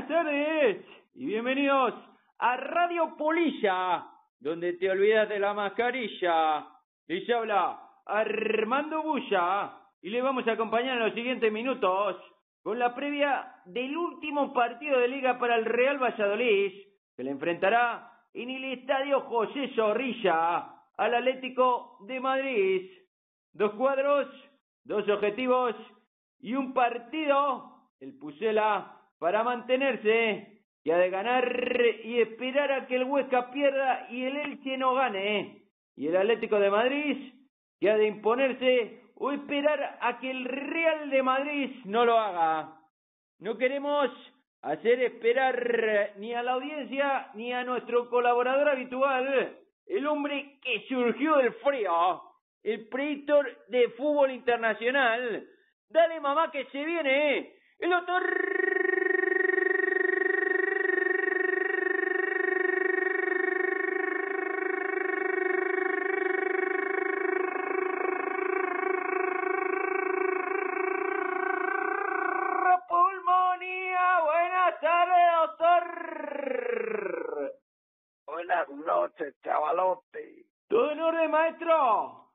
buenas tardes y bienvenidos a Radio Polilla, donde te olvidas de la mascarilla. Les habla Armando Bulla y le vamos a acompañar en los siguientes minutos con la previa del último partido de liga para el Real Valladolid, que le enfrentará en el Estadio José Zorrilla al Atlético de Madrid. Dos cuadros, dos objetivos y un partido, el Pusela, para mantenerse, que ha de ganar y esperar a que el Huesca pierda y el Elche no gane. Y el Atlético de Madrid, que ha de imponerse o esperar a que el Real de Madrid no lo haga. No queremos hacer esperar ni a la audiencia ni a nuestro colaborador habitual, el hombre que surgió del frío, el predictor de fútbol internacional. Dale mamá que se viene, el doctor noches, chavalote. ¿Todo en orden, maestro?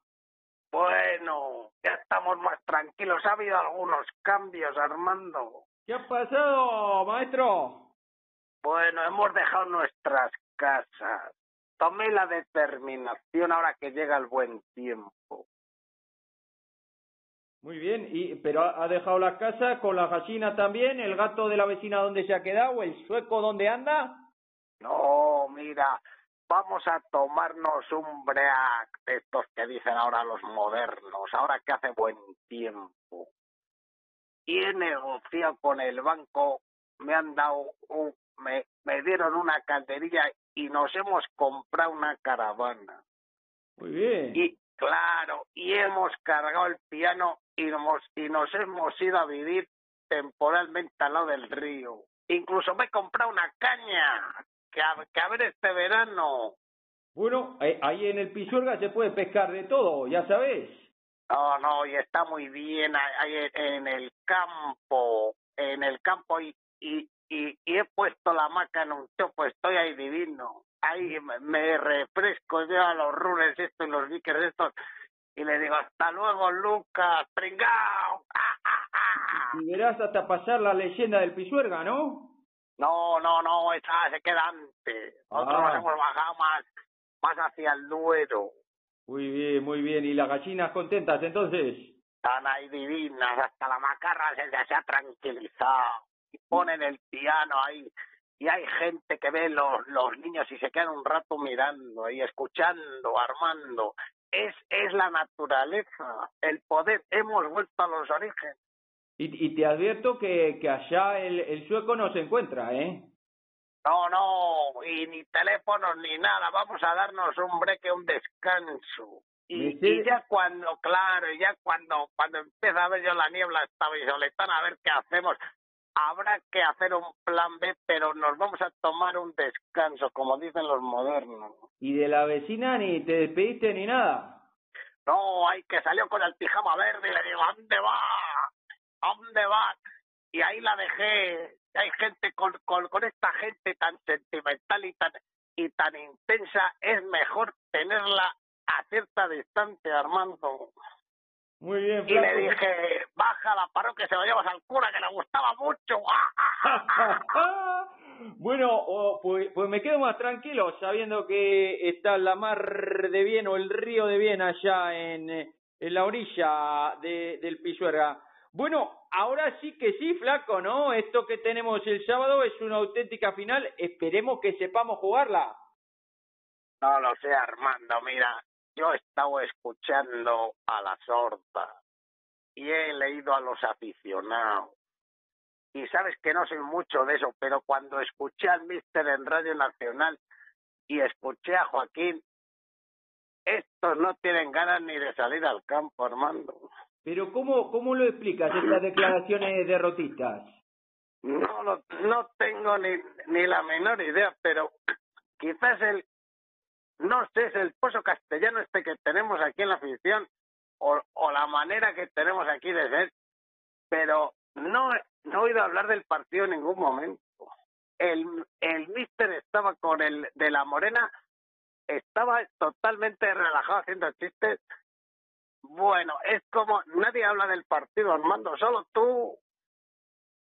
Bueno, ya estamos más tranquilos. Ha habido algunos cambios, Armando. ¿Qué ha pasado, maestro? Bueno, hemos dejado nuestras casas. Tomé la determinación ahora que llega el buen tiempo. Muy bien, y pero ha ha dejado la casa con la gallina también, el gato de la vecina donde se ha quedado, el sueco donde anda. No, mira, vamos a tomarnos un break de estos que dicen ahora los modernos, ahora que hace buen tiempo. Y he negociado con el banco, me han dado un, me, me dieron una calderilla y nos hemos comprado una caravana. Muy bien. Y claro, y hemos cargado el piano y nos, y nos hemos ido a vivir temporalmente al lado del río. Incluso me he comprado una caña que que a ver este verano. Bueno, ahí- ahí en el Pisuerga se puede pescar de todo, ya sabes. No, no, y está muy bien ahí en- el campo, en el campo y, y, y, y he puesto la hamaca en un chopo, estoy ahí divino. Ahí me- refresco yo a los runes estos y los bickers estos y le digo, hasta luego Lucas, pringao. ¡Ah, ah, ah! Y verás hasta pasar la leyenda del Pisuerga, ¿no? No, no, no, esa se queda antes. Nosotros Ah. nos hemos bajado más, más hacia el Duero. Muy bien, muy bien. ¿Y las gallinas contentas entonces? Están ahí divinas, hasta la macarra se, se ha tranquilizado. Y ponen el piano ahí. Y hay gente que ve los, los niños y se quedan un rato mirando y escuchando, armando. Es, es la naturaleza, el poder. Hemos vuelto a los orígenes. Y, y te advierto que, que allá el, el sueco no se encuentra, ¿eh? No, no, y ni teléfonos ni nada. Vamos a darnos un breque, un descanso. Y, ya cuando, claro, y ya cuando, cuando empieza a ver yo la niebla esta visoletana, a ver qué hacemos. Habrá que hacer un plan B, pero nos vamos a tomar un descanso, como dicen los modernos. Y de la vecina ni te despediste ni nada. No, hay que salió con el pijama verde y le digo, ¿a dónde va? ¿A dónde va? Y ahí la dejé. Hay gente con, con, con esta gente tan sentimental y tan, y tan intensa, es mejor tenerla a cierta distancia, Armando. Muy bien, Y le dije, baja la parroquia, se lo llevas al cura, que le gustaba mucho. ¡Ah, bueno, pues, pues me quedo más tranquilo sabiendo que está la mar de bien o el río de bien allá en, eh, en la orilla de, del Pisuerga. Bueno, ahora sí que sí, flaco, ¿no? Esto que tenemos el sábado es una auténtica final. Esperemos que sepamos jugarla. No lo sé, Armando, mira, yo he estado escuchando a la sorda y he leído a los aficionados. Y sabes que no soy mucho de eso, pero cuando escuché al mister en Radio Nacional y escuché a Joaquín, estos no tienen ganas ni de salir al campo, Armando. Pero ¿cómo, cómo lo explicas estas declaraciones derrotistas? No, lo- no tengo ni, ni la menor idea, pero quizás el, no sé, es el pozo castellano este que tenemos aquí en la afición o, o la manera que tenemos aquí de ser, pero no, no he oído hablar del partido en ningún momento. El, el mister estaba con el de la Morena, estaba totalmente relajado haciendo chistes. Bueno, es como nadie habla del partido, Armando, solo tú.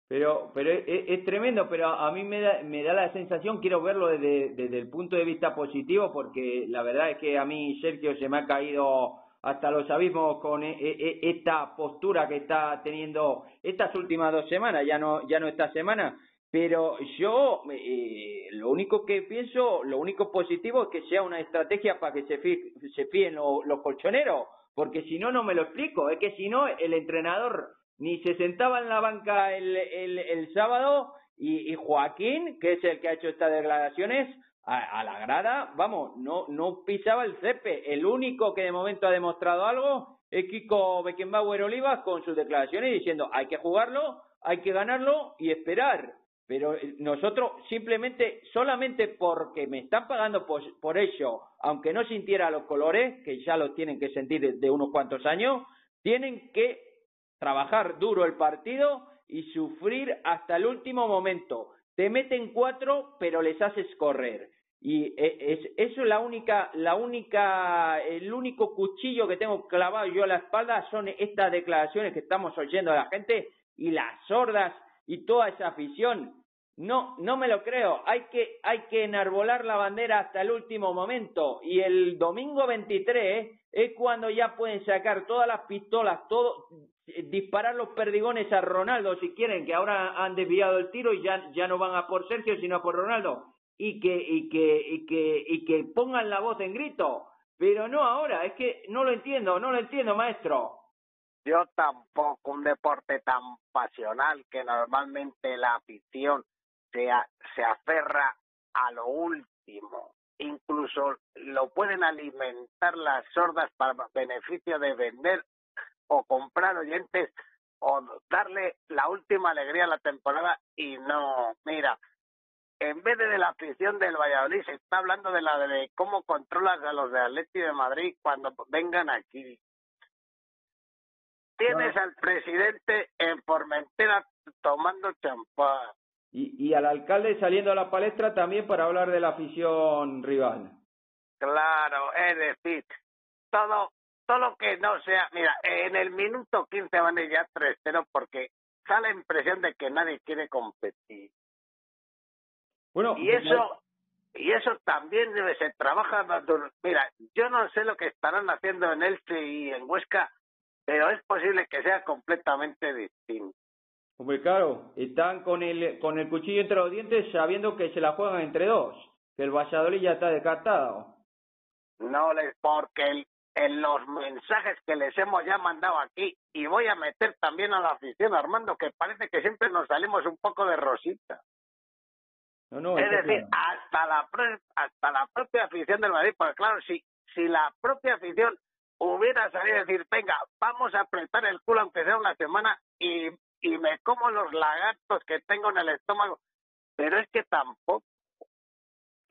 Pero, pero es, es, tremendo, pero a mí me da, me da la sensación, quiero verlo desde, desde el punto de vista positivo, porque la verdad es que a mí Sergio se me ha caído hasta los abismos con e, e, e, esta postura que está teniendo estas últimas dos semanas, ya no, ya no esta semana, pero yo eh, lo único que pienso, lo único positivo es que sea una estrategia para que se, fí, se fíen los colchoneros, porque si no, no me lo explico, es que si no, el entrenador ni se sentaba en la banca el, el, el sábado y, Joaquín, que es el que ha hecho estas declaraciones, a, a, la grada, vamos, no, no pisaba el cepe. El único que de momento ha demostrado algo es Kiko Beckenbauer Olivas con sus declaraciones diciendo hay que jugarlo, hay que ganarlo y esperar. Pero nosotros simplemente, solamente porque me están pagando por, ello, aunque no sintiera los colores, que ya los tienen que sentir de, de unos cuantos años, tienen que trabajar duro el partido y sufrir hasta el último momento. Te meten cuatro, pero les haces correr. Y es, eso es la única, la única, el único cuchillo que tengo clavado yo a la espalda son estas declaraciones que estamos oyendo de la gente y las sordas y toda esa afición. No, no me lo creo. Hay que, hay que enarbolar la bandera hasta el último momento. Y el domingo 23 es cuando ya pueden sacar todas las pistolas, todo, disparar los perdigones a Ronaldo si quieren, que ahora han desviado el tiro y ya, ya no van a por Sergio, sino a por Ronaldo y que, y que, y que, y que pongan la voz en grito. Pero no ahora, es que no lo entiendo, no lo entiendo, maestro. Yo tampoco, un deporte tan pasional que normalmente la afición se, a, se aferra a lo último. Incluso lo pueden alimentar las sordas para beneficio de vender o comprar oyentes o darle la última alegría a la temporada y no, mira, en vez de, de la afición del Valladolid, se está hablando de la de cómo controlas a los de Atleti de Madrid cuando vengan aquí. Tienes al presidente en Formentera tomando champán. Y, y al alcalde saliendo a la palestra también para hablar de la afición rival. Claro, es decir, todo, todo lo que no sea, mira, en el minuto 15 van a ir ya 3-0 porque da la impresión de que nadie quiere competir. Bueno, y eso y eso también debe ser trabaja mira yo no sé lo que estarán haciendo en Elche y en Huesca pero es posible que sea completamente distinto Hombre, claro, están con el, con el cuchillo entre los dientes sabiendo que se la juegan entre dos, que el Valladolid ya está descartado. No les, porque el, en los mensajes que les hemos ya mandado aquí, y voy a meter también a la afición, Armando, que parece que siempre nos salimos un poco de rosita. No, no, es decir, hasta la, hasta la propia afición del Madrid, porque claro, si, si la propia afición hubiera salido a decir, venga, vamos a apretar el culo aunque sea una semana y, y me como los lagartos que tengo en el estómago, pero es que tampoco.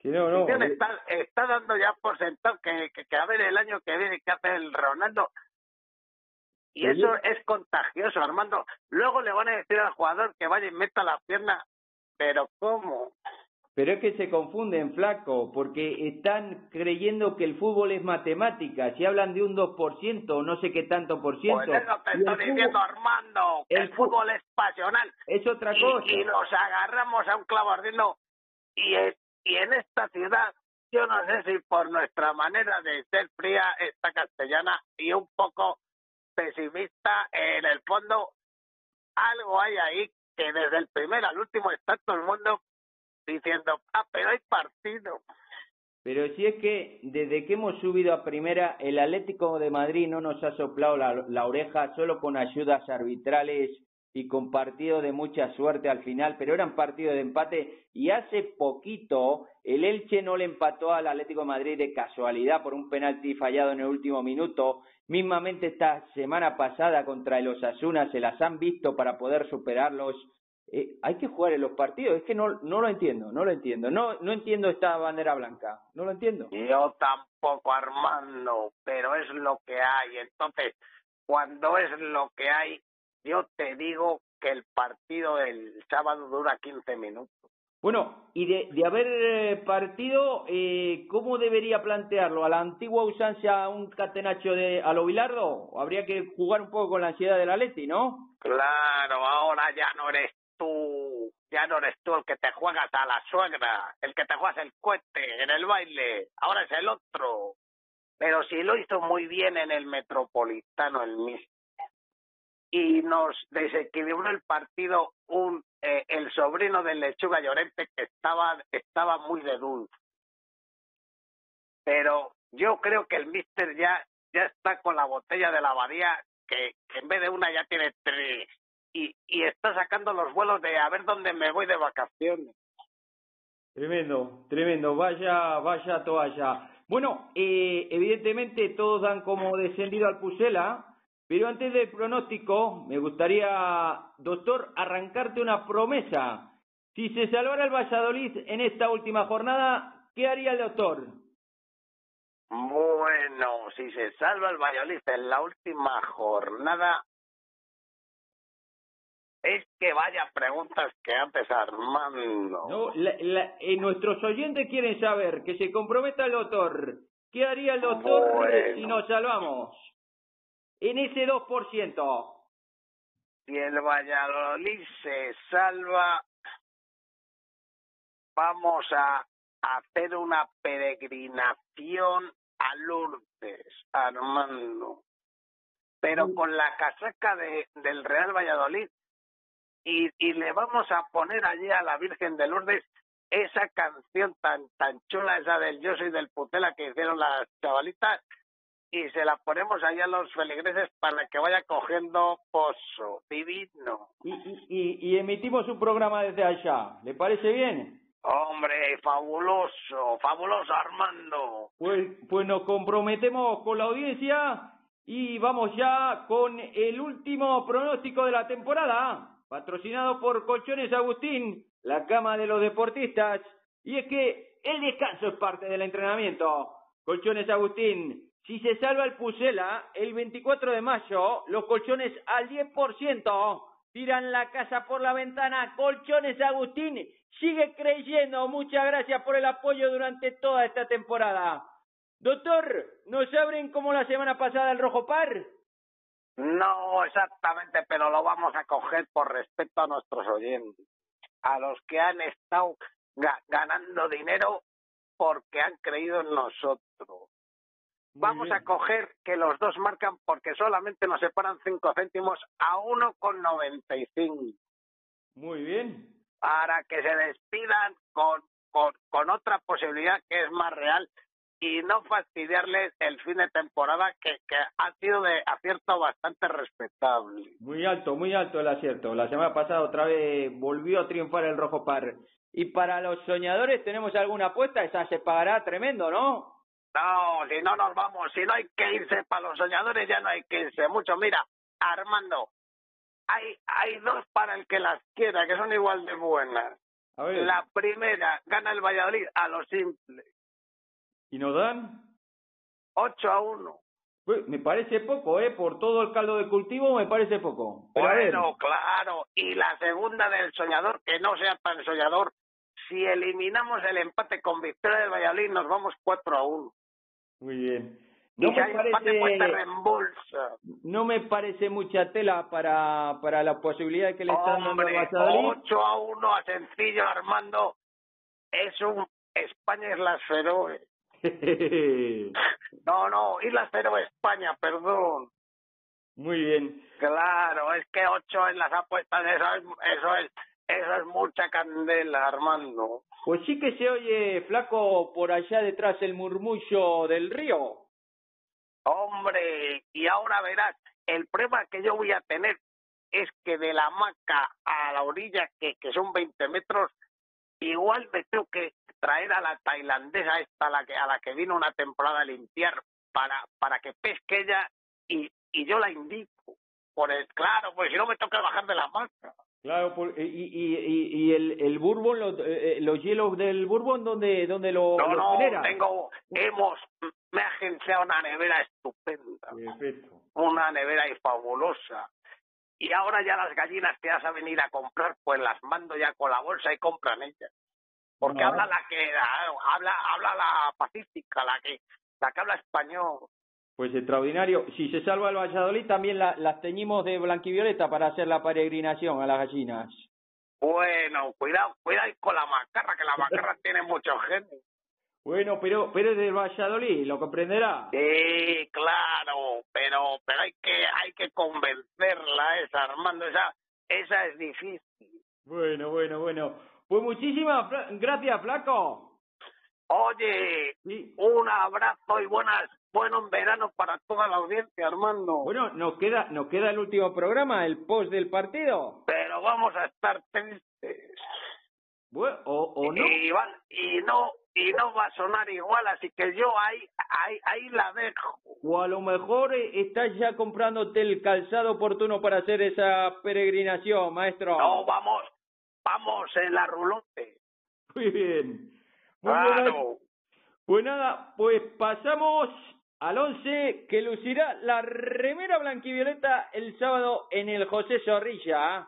Sí, no, no. Está, está dando ya por sentado que, que, que a ver el año que viene que hace el Ronaldo. Y eso es contagioso, Armando. Luego le van a decir al jugador que vaya y meta la pierna pero ¿cómo? Pero es que se confunden, flaco, porque están creyendo que el fútbol es matemática. Si hablan de un 2%, no sé qué tanto por ciento. Pues eso te estoy diciendo, Armando, que el, el fútbol es pasional. Es otra y, cosa. Y nos agarramos a un clavo ardiendo. Y, y en esta ciudad, yo no sé si por nuestra manera de ser fría, esta castellana, y un poco pesimista, en el fondo, algo hay ahí que desde el primer al último está todo el mundo diciendo, ah, pero hay partido. Pero si es que desde que hemos subido a primera, el Atlético de Madrid no nos ha soplado la, la oreja solo con ayudas arbitrales y con partidos de mucha suerte al final, pero eran partidos de empate y hace poquito el Elche no le empató al Atlético de Madrid de casualidad por un penalti fallado en el último minuto. Mismamente esta semana pasada contra el Osasuna se las han visto para poder superarlos. Eh, hay que jugar en los partidos, es que no, no lo entiendo, no lo entiendo, no, no entiendo esta bandera blanca, no lo entiendo. Yo tampoco, Armando, pero es lo que hay. Entonces, cuando es lo que hay, yo te digo que el partido del sábado dura 15 minutos. Bueno, y de, de haber eh, partido, eh, ¿cómo debería plantearlo? ¿A la antigua usancia un catenacho de a lo Bilardo? ¿O habría que jugar un poco con la ansiedad del Atleti, no? Claro, ahora ya no eres tú, ya no eres tú el que te juegas a la suegra, el que te juegas el cohete en el baile, ahora es el otro. Pero si lo hizo muy bien en el Metropolitano el mismo y nos desequilibró el partido un eh, el sobrino del Lechuga Llorente que estaba estaba muy de dulce. Pero yo creo que el Mister ya ya está con la botella de la abadía que en vez de una ya tiene tres y, y está sacando los vuelos de a ver dónde me voy de vacaciones. Tremendo, tremendo, vaya, vaya toalla. Bueno, eh, evidentemente todos dan como descendido al Pusela, pero antes del pronóstico, me gustaría, doctor, arrancarte una promesa. Si se salvara el Valladolid en esta última jornada, ¿qué haría el doctor? Bueno, si se salva el Valladolid en la última jornada, es que vaya preguntas que antes Armando. No, la, la, eh, nuestros oyentes quieren saber que se comprometa el doctor. ¿Qué haría el doctor Bueno. si nos salvamos? En ese 2%. Si el Valladolid se salva, vamos a hacer una peregrinación a Lourdes, Armando. Pero con la casaca de, del Real Valladolid y, y le vamos a poner allí a la Virgen de Lourdes esa canción tan tan chula, esa del Yo soy del Putela que hicieron las chavalitas y se la ponemos allá a los feligreses para que vaya cogiendo pozo divino. Y, y, y, emitimos un programa desde allá. ¿Le parece bien? Hombre, fabuloso, fabuloso Armando. Pues, pues nos comprometemos con la audiencia y vamos ya con el último pronóstico de la temporada, patrocinado por Colchones Agustín, la cama de los deportistas. Y es que el descanso es parte del entrenamiento. Colchones Agustín, si se salva el Pusela, el 24 de mayo, los colchones al 10%. Tiran la casa por la ventana. Colchones Agustín sigue creyendo. Muchas gracias por el apoyo durante toda esta temporada. Doctor, ¿nos abren como la semana pasada el Rojo Par? No exactamente, pero lo vamos a coger por respeto a nuestros oyentes, a los que han estado ga ganando dinero porque han creído en nosotros. Vamos a coger que los dos marcan porque solamente nos separan cinco céntimos a uno con noventa y cinco. Muy bien. Para que se despidan con, con, con otra posibilidad que es más real y no fastidiarles el fin de temporada que, que ha sido de acierto bastante respetable. Muy alto, muy alto el acierto. La semana pasada otra vez volvió a triunfar el Rojo Par. Y para los soñadores tenemos alguna apuesta, esa se pagará tremendo, ¿no? No, si no nos vamos, si no hay que irse para los soñadores, ya no hay que irse mucho. Mira, Armando, hay, hay dos para el que las quiera, que son igual de buenas. A ver. La primera, gana el Valladolid a lo simple. ¿Y nos dan? 8 a 1. Pues, me parece poco, ¿eh? Por todo el caldo de cultivo me parece poco. Pero a ver. Bueno, claro. Y la segunda del soñador, que no sea tan soñador, si eliminamos el empate con victoria del Valladolid, nos vamos 4 a 1. Muy bien. No y me pues parece, reembolsa. no me parece mucha tela para, para la posibilidad que le están dando Valladolid. 8 a 1 a sencillo, Armando. Es un España Islas Feroe. No, no, Islas Feroe, España, perdón. Muy bien. Claro, es que 8 en las apuestas, eso es, eso es, eso es mucha candela, Armando. Pues sí que se oye, flaco, por allá detrás el murmullo del río. Hombre, y ahora verás, el problema que yo voy a tener es que de la hamaca a la orilla, que, que son 20 metros, igual me tengo que traer a la tailandesa esta a la que, a la que vino una temporada a limpiar para, para que pesque ella y, y yo la indico. Por el, claro, pues si no me toca bajar de la hamaca. Claro, por- y, y, y, y el, el bourbon, los, eh, los hielos del bourbon, ¿dónde, dónde lo, No, lo no, tengo, hemos, me ha agenciado una nevera estupenda, Perfecto. una nevera y fabulosa. y ahora ya las gallinas que vas a venir a comprar, pues las mando ya con la bolsa y compran ellas. Porque No. habla la que habla habla la pacífica, la que la que habla español. Pues extraordinario. Si se salva el Valladolid, también la- las teñimos de blanquivioleta para hacer la peregrinación a las gallinas. Bueno, cuidado, cuidado con la macarra, que la macarra tiene mucho genio. Bueno, pero, pero es del Valladolid, lo comprenderá. Sí, claro, pero pero hay que hay que convencerla esa Armando, esa esa es difícil. Bueno, bueno, bueno. Pues muchísimas gracias, flaco. Oye, Sí. un abrazo y buenas buenos veranos para toda la audiencia, Armando. Bueno, nos queda, nos queda el último programa, el post del partido. pero vamos a estar tristes. Bueno, o, o no. Y, y no y no va a sonar igual, así que yo ahí ahí ahí la dejo. O a lo mejor eh, estás ya comprándote el calzado oportuno para hacer esa peregrinación, maestro. No, vamos, vamos en la rulote. Muy bien. Muy. Claro. Pues nada, pues pasamos al 11 que lucirá la remera blanquivioleta el sábado en el José Zorrilla.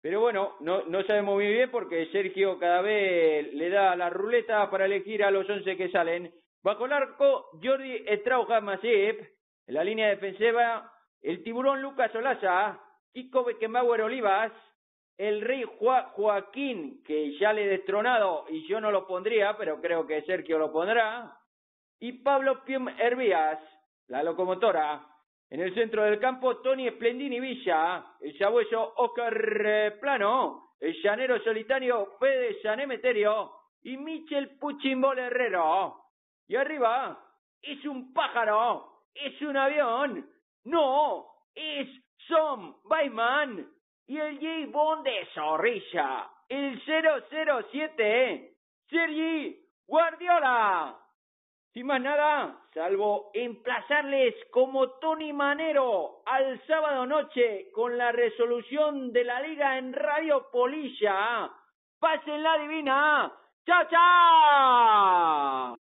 Pero bueno, no, no sabemos muy bien porque Sergio cada vez le da la ruleta para elegir a los 11 que salen. Bajo el arco, Jordi Estrauja Masip. En la línea defensiva, el tiburón Lucas Olaza. Kiko Beckenbauer Olivas. El rey Joa- Joaquín, que ya le he destronado y yo no lo pondría, pero creo que Sergio lo pondrá. Y Pablo Piem Hervías, la locomotora. En el centro del campo, Tony Splendini Villa, el sabueso Oscar Plano, el llanero solitario Fede Sanemeterio y Michel Puchimbol Herrero. Y arriba, es un pájaro, es un avión, no, es Som Bayman y el J. Bond de Zorrilla, el 007, Sergi Guardiola. Sin más nada, salvo emplazarles como Tony Manero al sábado noche con la resolución de la liga en Radio Polilla. Pasen la divina. ¡Chao, chao!